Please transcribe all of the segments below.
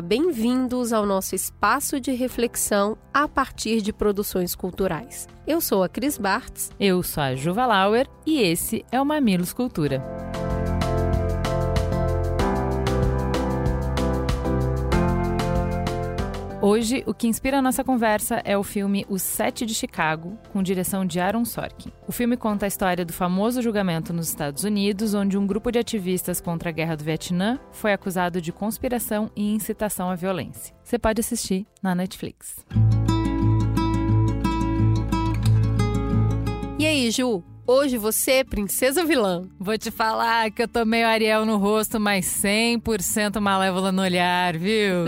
Bem-vindos ao nosso espaço de reflexão a partir de produções culturais. Eu sou a Cris Bartz. Eu sou a Juva Lauer e esse é o Mamilos Cultura. Hoje, o que inspira a nossa conversa é o filme O Sete de Chicago, com direção de Aaron Sorkin. O filme conta a história do famoso julgamento nos Estados Unidos, onde um grupo de ativistas contra a guerra do Vietnã foi acusado de conspiração e incitação à violência. Você pode assistir na Netflix. E aí, Ju? Hoje você é princesa vilã. Vou te falar que eu tô meio Ariel no rosto, mas 100% malévola no olhar, viu?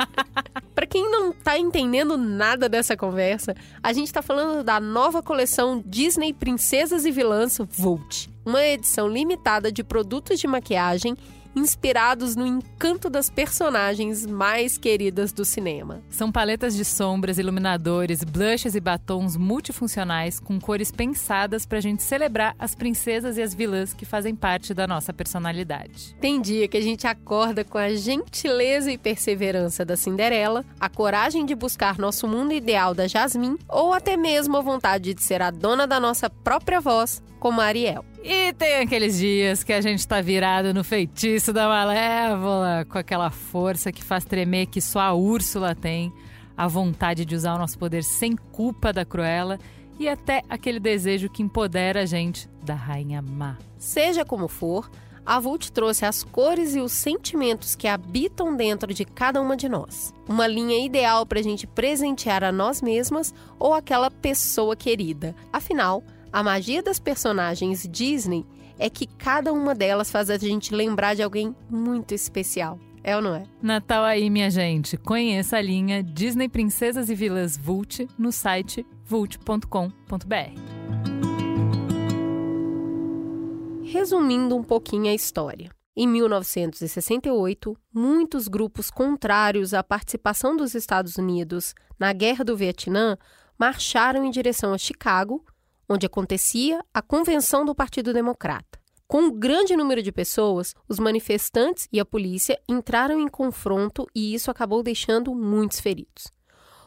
Para quem não tá entendendo nada dessa conversa, a gente tá falando da nova coleção Disney Princesas e Vilãs Volt, uma edição limitada de produtos de maquiagem inspirados no encanto das personagens mais queridas do cinema. São paletas de sombras, iluminadores, blushes e batons multifuncionais com cores pensadas para a gente celebrar as princesas e as vilãs que fazem parte da nossa personalidade. Tem dia que a gente acorda com a gentileza e perseverança da Cinderela, a coragem de buscar nosso mundo ideal da Jasmine ou até mesmo a vontade de ser a dona da nossa própria voz, como a Ariel. E tem aqueles dias que a gente tá virado no feitiço da Malévola, com aquela força que faz tremer que só a Úrsula tem, a vontade de usar o nosso poder sem culpa da Cruella e até aquele desejo que empodera a gente da Rainha Má. Seja como for, a Vult trouxe as cores e os sentimentos que habitam dentro de cada uma de nós. Uma linha ideal para a gente presentear a nós mesmas ou aquela pessoa querida. Afinal, a magia das personagens Disney é que cada uma delas faz a gente lembrar de alguém muito especial. É ou não é? Natal aí, minha gente. Conheça a linha Disney Princesas e Vilas Vult no site vult.com.br. Resumindo um pouquinho a história. Em 1968, muitos grupos contrários à participação dos Estados Unidos na Guerra do Vietnã marcharam em direção a Chicago onde acontecia a convenção do Partido Democrata. Com um grande número de pessoas, os manifestantes e a polícia entraram em confronto e isso acabou deixando muitos feridos.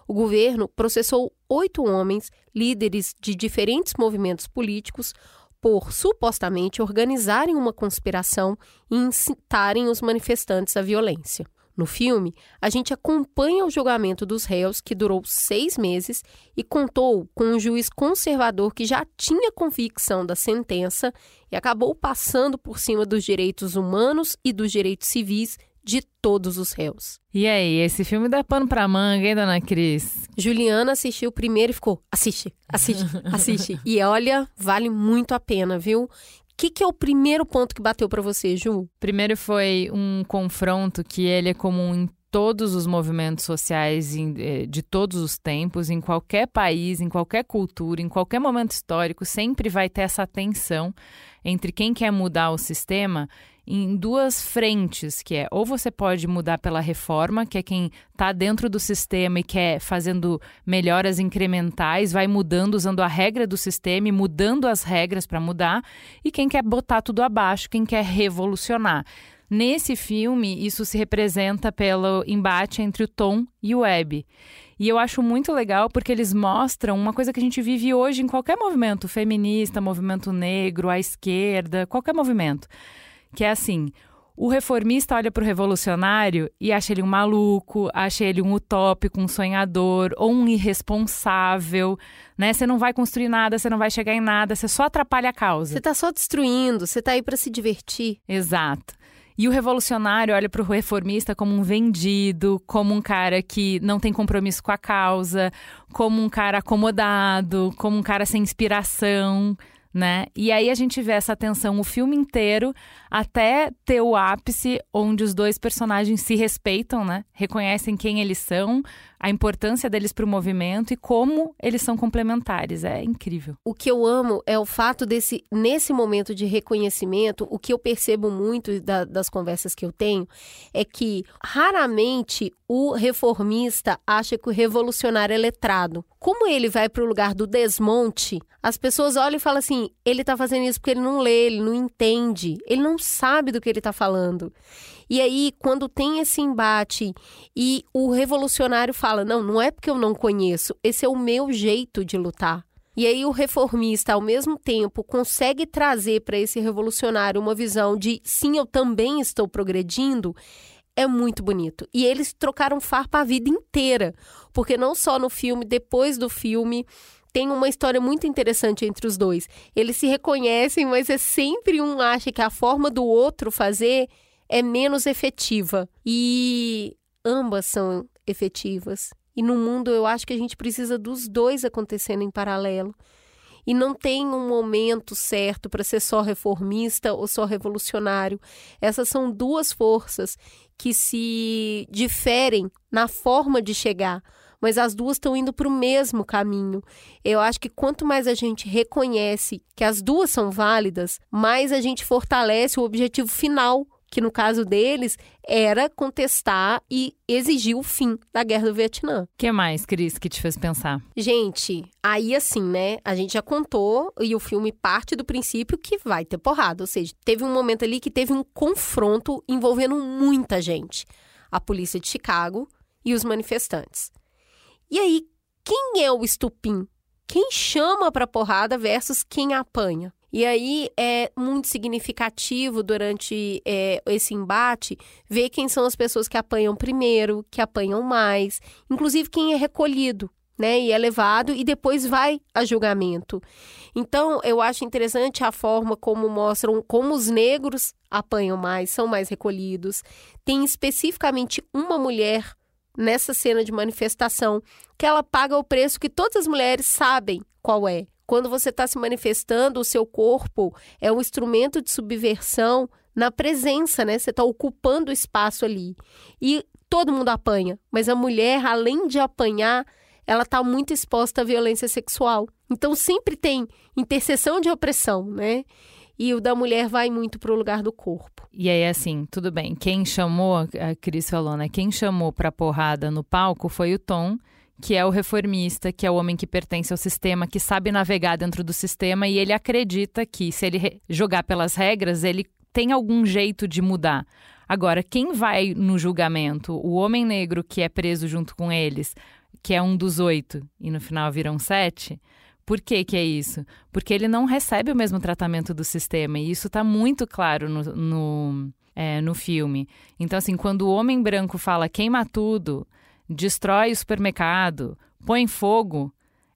O governo processou oito homens, líderes de diferentes movimentos políticos, por supostamente organizarem uma conspiração e incitarem os manifestantes à violência. No filme, a gente acompanha o julgamento dos réus, que durou seis meses, e contou com um juiz conservador que já tinha convicção da sentença e acabou passando por cima dos direitos humanos e dos direitos civis de todos os réus. E aí, esse filme dá pano pra manga, hein, dona Cris? Juliana assistiu primeiro e ficou: assiste, assiste, assiste. e olha, vale muito a pena, viu? Que, que é o primeiro ponto que bateu para você, Ju? Primeiro foi um confronto que ele é comum em todos os movimentos sociais eh, de todos os tempos, em qualquer país, em qualquer cultura, em qualquer momento histórico, sempre vai ter essa tensão entre quem quer mudar o sistema em duas frentes, que é ou você pode mudar pela reforma, que é quem está dentro do sistema e quer fazendo melhoras incrementais, vai mudando usando a regra do sistema e mudando as regras para mudar, e quem quer botar tudo abaixo, quem quer revolucionar. Nesse filme, isso se representa pelo embate entre o Tom e o Webb. E eu acho muito legal porque eles mostram uma coisa que a gente vive hoje em qualquer movimento feminista, movimento negro, à esquerda, qualquer movimento que é assim: o reformista olha para o revolucionário e acha ele um maluco, acha ele um utópico, um sonhador ou um irresponsável, né? Você não vai construir nada, você não vai chegar em nada, você só atrapalha a causa. Você está só destruindo, você está aí para se divertir. Exato. E o revolucionário olha para o reformista como um vendido, como um cara que não tem compromisso com a causa, como um cara acomodado, como um cara sem inspiração né? E aí a gente vê essa tensão o filme inteiro até ter o ápice onde os dois personagens se respeitam, né? Reconhecem quem eles são, a importância deles para o movimento e como eles são complementares. É incrível. O que eu amo é o fato desse, nesse momento de reconhecimento, o que eu percebo muito da, das conversas que eu tenho é que raramente o reformista acha que o revolucionário é letrado. Como ele vai para o lugar do desmonte, as pessoas olham e falam assim: ele está fazendo isso porque ele não lê, ele não entende, ele não sabe do que ele está falando. E aí, quando tem esse embate e o revolucionário fala: não, não é porque eu não conheço, esse é o meu jeito de lutar. E aí o reformista, ao mesmo tempo, consegue trazer para esse revolucionário uma visão de sim, eu também estou progredindo. É muito bonito. E eles trocaram farpa a vida inteira. Porque não só no filme, depois do filme, tem uma história muito interessante entre os dois. Eles se reconhecem, mas é sempre um acha que a forma do outro fazer é menos efetiva. E ambas são efetivas. E no mundo eu acho que a gente precisa dos dois acontecendo em paralelo. E não tem um momento certo para ser só reformista ou só revolucionário. Essas são duas forças que se diferem na forma de chegar mas as duas estão indo para o mesmo caminho. Eu acho que quanto mais a gente reconhece que as duas são válidas, mais a gente fortalece o objetivo final que no caso deles era contestar e exigir o fim da guerra do Vietnã. O que mais, Cris, que te fez pensar? Gente, aí assim, né? A gente já contou e o filme parte do princípio que vai ter porrada, ou seja, teve um momento ali que teve um confronto envolvendo muita gente, a polícia de Chicago e os manifestantes. E aí, quem é o estupim? Quem chama para porrada versus quem apanha? E aí é muito significativo durante é, esse embate ver quem são as pessoas que apanham primeiro, que apanham mais, inclusive quem é recolhido. Né, e é levado e depois vai a julgamento. Então, eu acho interessante a forma como mostram como os negros apanham mais, são mais recolhidos. Tem especificamente uma mulher nessa cena de manifestação, que ela paga o preço que todas as mulheres sabem qual é. Quando você está se manifestando, o seu corpo é um instrumento de subversão na presença, né? Você está ocupando o espaço ali. E todo mundo apanha, mas a mulher, além de apanhar, ela está muito exposta à violência sexual. Então sempre tem interseção de opressão, né? e o da mulher vai muito para o lugar do corpo. E aí, assim, tudo bem. Quem chamou, a Cris falou, né? Quem chamou para porrada no palco foi o Tom, que é o reformista, que é o homem que pertence ao sistema, que sabe navegar dentro do sistema e ele acredita que se ele jogar pelas regras, ele tem algum jeito de mudar. Agora, quem vai no julgamento? O homem negro que é preso junto com eles, que é um dos oito e no final viram sete por que, que é isso? Porque ele não recebe o mesmo tratamento do sistema, e isso está muito claro no, no, é, no filme. Então, assim, quando o homem branco fala queima tudo, destrói o supermercado, põe fogo,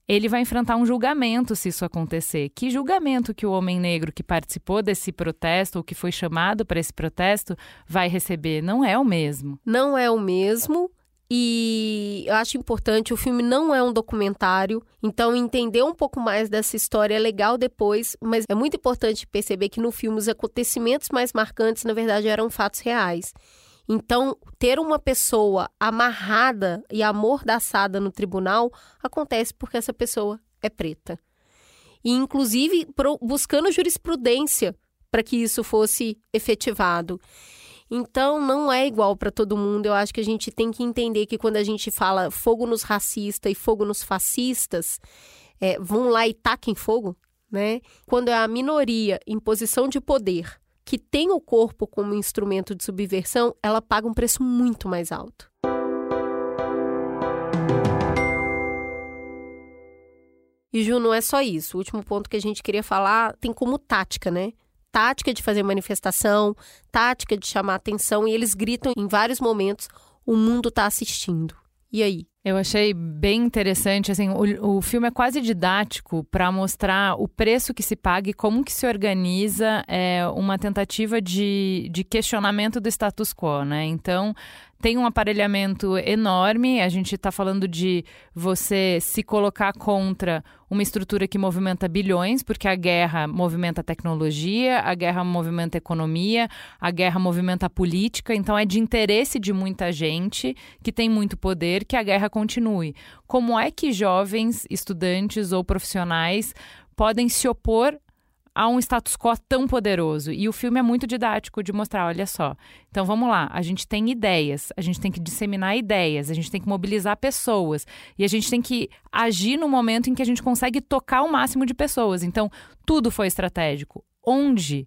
ele vai enfrentar um julgamento se isso acontecer. Que julgamento que o homem negro que participou desse protesto ou que foi chamado para esse protesto vai receber? Não é o mesmo. Não é o mesmo. E eu acho importante, o filme não é um documentário, então entender um pouco mais dessa história é legal depois, mas é muito importante perceber que no filme os acontecimentos mais marcantes, na verdade, eram fatos reais. Então, ter uma pessoa amarrada e amordaçada no tribunal acontece porque essa pessoa é preta. E, inclusive, buscando jurisprudência para que isso fosse efetivado. Então, não é igual para todo mundo. Eu acho que a gente tem que entender que quando a gente fala fogo nos racistas e fogo nos fascistas, é, vão lá e taquem fogo, né? Quando é a minoria em posição de poder que tem o corpo como instrumento de subversão, ela paga um preço muito mais alto. E Ju, não é só isso. O último ponto que a gente queria falar tem como tática, né? tática de fazer manifestação, tática de chamar atenção, e eles gritam em vários momentos: o mundo está assistindo. E aí? Eu achei bem interessante, assim, o, o filme é quase didático para mostrar o preço que se paga e como que se organiza é, uma tentativa de, de questionamento do status quo, né? Então, tem um aparelhamento enorme. A gente está falando de você se colocar contra uma estrutura que movimenta bilhões, porque a guerra movimenta a tecnologia, a guerra movimenta a economia, a guerra movimenta a política. Então é de interesse de muita gente que tem muito poder que a guerra continue. Como é que jovens, estudantes ou profissionais podem se opor a um status quo tão poderoso. E o filme é muito didático de mostrar, olha só. Então vamos lá, a gente tem ideias, a gente tem que disseminar ideias, a gente tem que mobilizar pessoas e a gente tem que agir no momento em que a gente consegue tocar o máximo de pessoas. Então tudo foi estratégico. Onde,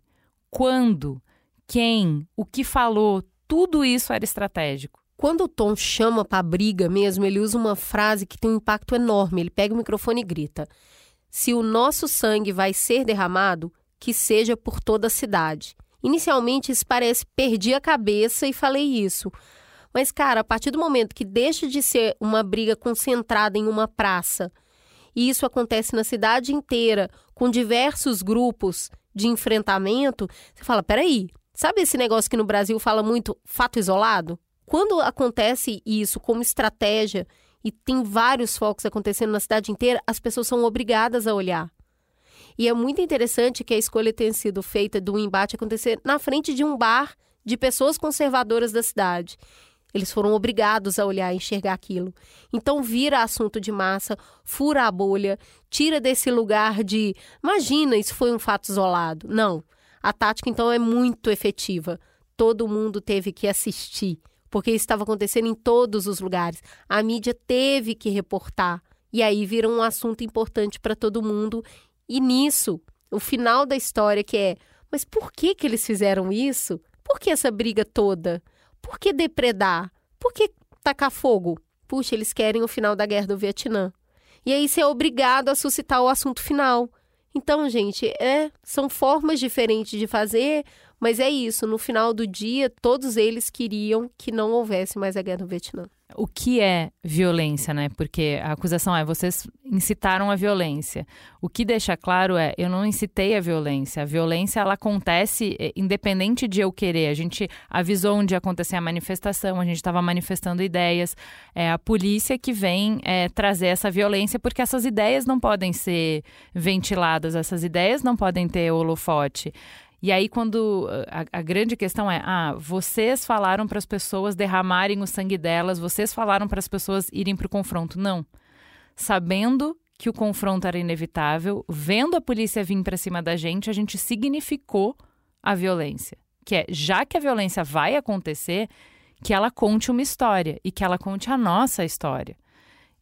quando, quem, o que falou, tudo isso era estratégico. Quando o Tom chama para briga mesmo, ele usa uma frase que tem um impacto enorme. Ele pega o microfone e grita: se o nosso sangue vai ser derramado, que seja por toda a cidade. Inicialmente isso parece perdi a cabeça e falei isso. Mas, cara, a partir do momento que deixa de ser uma briga concentrada em uma praça, e isso acontece na cidade inteira, com diversos grupos de enfrentamento, você fala: peraí, sabe esse negócio que no Brasil fala muito fato isolado? Quando acontece isso como estratégia e tem vários focos acontecendo na cidade inteira, as pessoas são obrigadas a olhar. E é muito interessante que a escolha tenha sido feita do embate acontecer na frente de um bar de pessoas conservadoras da cidade. Eles foram obrigados a olhar e enxergar aquilo. Então vira assunto de massa, fura a bolha, tira desse lugar de imagina, isso foi um fato isolado. Não. A tática então é muito efetiva. Todo mundo teve que assistir porque isso estava acontecendo em todos os lugares. A mídia teve que reportar. E aí vira um assunto importante para todo mundo. E nisso, o final da história que é, mas por que que eles fizeram isso? Por que essa briga toda? Por que depredar? Por que tacar fogo? Puxa, eles querem o final da guerra do Vietnã. E aí você é obrigado a suscitar o assunto final. Então, gente, é, são formas diferentes de fazer, mas é isso, no final do dia, todos eles queriam que não houvesse mais a guerra no Vietnã. O que é violência, né? Porque a acusação é vocês incitaram a violência. O que deixa claro é eu não incitei a violência. A violência ela acontece eh, independente de eu querer. A gente avisou onde ia acontecer a manifestação, a gente estava manifestando ideias. É a polícia que vem é, trazer essa violência porque essas ideias não podem ser ventiladas, essas ideias não podem ter holofote. E aí, quando a, a grande questão é: ah, vocês falaram para as pessoas derramarem o sangue delas, vocês falaram para as pessoas irem para o confronto. Não. Sabendo que o confronto era inevitável, vendo a polícia vir para cima da gente, a gente significou a violência. Que é, já que a violência vai acontecer, que ela conte uma história e que ela conte a nossa história.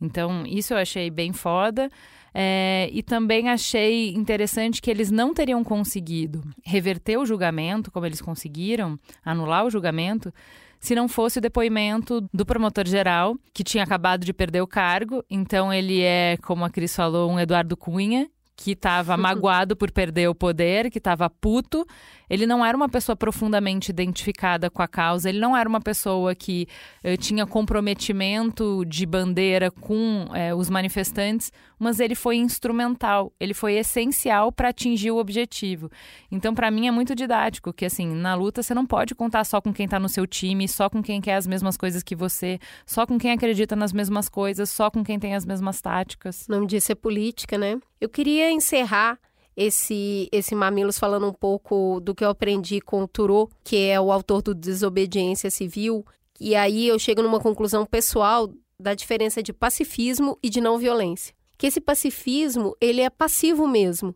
Então, isso eu achei bem foda. É, e também achei interessante que eles não teriam conseguido reverter o julgamento, como eles conseguiram, anular o julgamento, se não fosse o depoimento do promotor geral, que tinha acabado de perder o cargo. Então, ele é, como a Cris falou, um Eduardo Cunha, que estava magoado por perder o poder, que estava puto. Ele não era uma pessoa profundamente identificada com a causa, ele não era uma pessoa que eh, tinha comprometimento de bandeira com eh, os manifestantes, mas ele foi instrumental, ele foi essencial para atingir o objetivo. Então, para mim, é muito didático que, assim, na luta você não pode contar só com quem está no seu time, só com quem quer as mesmas coisas que você, só com quem acredita nas mesmas coisas, só com quem tem as mesmas táticas. O nome disso é política, né? Eu queria encerrar esse, esse Mamilos falando um pouco do que eu aprendi com o Turô, que é o autor do Desobediência Civil. E aí eu chego numa conclusão pessoal da diferença de pacifismo e de não violência. Que esse pacifismo, ele é passivo mesmo.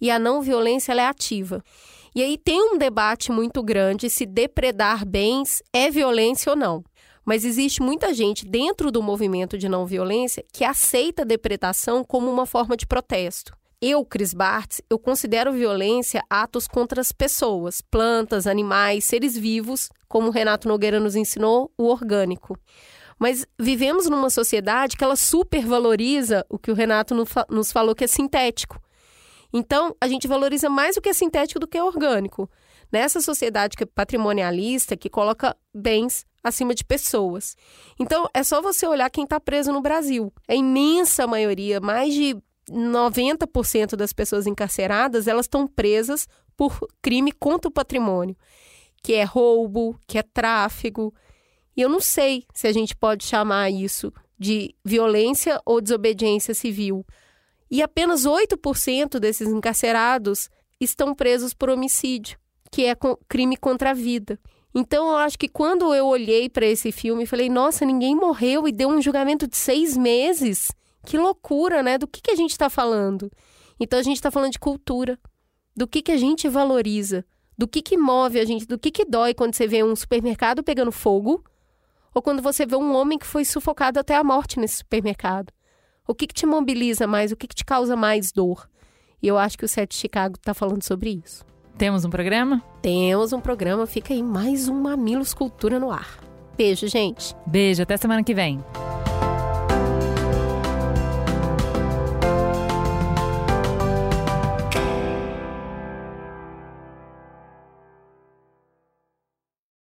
E a não violência, é ativa. E aí tem um debate muito grande se depredar bens é violência ou não. Mas existe muita gente dentro do movimento de não violência que aceita a depredação como uma forma de protesto. Eu, Cris Bartz, eu considero violência atos contra as pessoas, plantas, animais, seres vivos, como o Renato Nogueira nos ensinou, o orgânico. Mas vivemos numa sociedade que ela supervaloriza o que o Renato nos falou que é sintético. Então, a gente valoriza mais o que é sintético do que é orgânico. Nessa sociedade que é patrimonialista, que coloca bens acima de pessoas. Então, é só você olhar quem está preso no Brasil. A imensa maioria, mais de 90% das pessoas encarceradas, elas estão presas por crime contra o patrimônio, que é roubo, que é tráfego. E eu não sei se a gente pode chamar isso de violência ou desobediência civil. E apenas 8% desses encarcerados estão presos por homicídio, que é crime contra a vida. Então, eu acho que quando eu olhei para esse filme, falei: nossa, ninguém morreu e deu um julgamento de seis meses. Que loucura, né? Do que, que a gente está falando? Então, a gente está falando de cultura, do que, que a gente valoriza, do que, que move a gente, do que, que dói quando você vê um supermercado pegando fogo ou quando você vê um homem que foi sufocado até a morte nesse supermercado. O que, que te mobiliza mais? O que, que te causa mais dor? E eu acho que o Sete Chicago está falando sobre isso. Temos um programa? Temos um programa. Fica aí mais um Mamilos Cultura no ar. Beijo, gente. Beijo, até semana que vem.